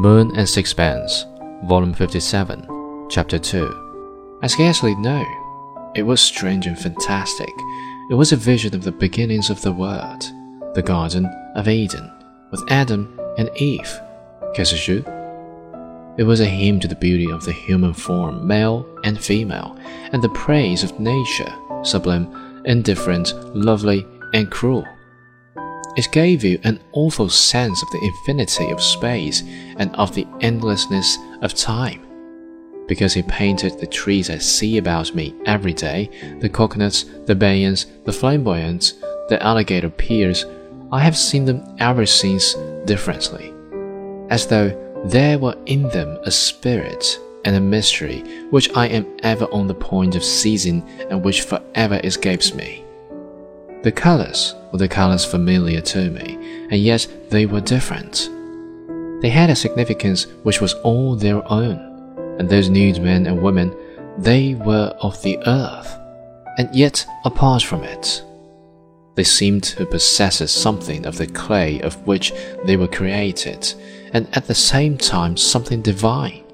Moon and Sixpence, Volume 57, Chapter 2. I scarcely know. It was strange and fantastic. It was a vision of the beginnings of the world, the Garden of Eden, with Adam and Eve. Qu'est-ce It was a hymn to the beauty of the human form, male and female, and the praise of nature, sublime, indifferent, lovely, and cruel. It gave you an awful sense of the infinity of space and of the endlessness of time. Because he painted the trees I see about me every day the coconuts, the banyans, the flamboyants, the alligator pears I have seen them ever since differently, as though there were in them a spirit and a mystery which I am ever on the point of seizing and which forever escapes me. The colors were the colors familiar to me, and yet they were different. They had a significance which was all their own, and those nude men and women, they were of the earth, and yet apart from it. They seemed to possess something of the clay of which they were created, and at the same time something divine.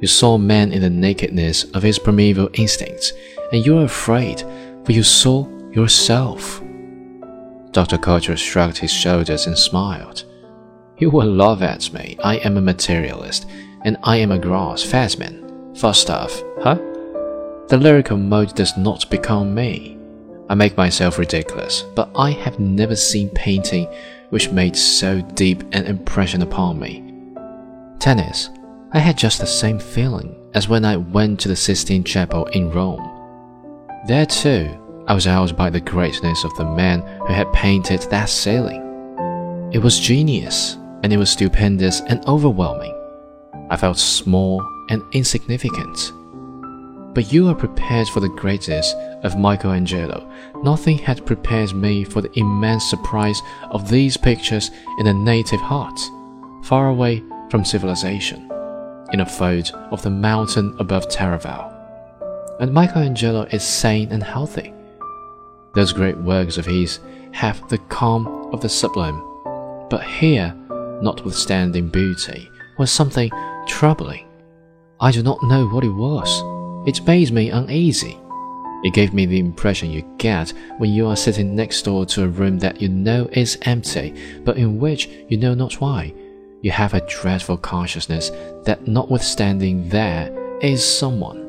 You saw man in the nakedness of his primeval instincts, and you were afraid, for you saw yourself. Dr. Coutras shrugged his shoulders and smiled. You will laugh at me. I am a materialist, and I am a gross fadsman. Falstaff, huh? The lyrical mode does not become me. I make myself ridiculous, but I have never seen painting which made so deep an impression upon me. Tennis. I had just the same feeling as when I went to the Sistine Chapel in Rome. There too, I was awed by the greatness of the man who had painted that ceiling. It was genius, and it was stupendous and overwhelming. I felt small and insignificant. But you are prepared for the greatness of Michelangelo. Nothing had prepared me for the immense surprise of these pictures in a native heart, far away from civilization, in a fold of the mountain above Taravao. And Michelangelo is sane and healthy. Those great works of his have the calm of the sublime. But here, notwithstanding beauty, was something troubling. I do not know what it was. It made me uneasy. It gave me the impression you get when you are sitting next door to a room that you know is empty, but in which you know not why. You have a dreadful consciousness that notwithstanding there is someone.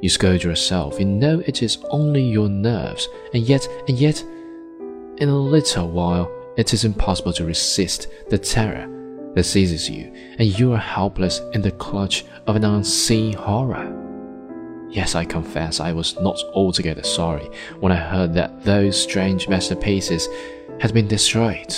You scold yourself, you know it is only your nerves, and yet, and yet, in a little while, it is impossible to resist the terror that seizes you, and you are helpless in the clutch of an unseen horror. Yes, I confess I was not altogether sorry when I heard that those strange masterpieces had been destroyed.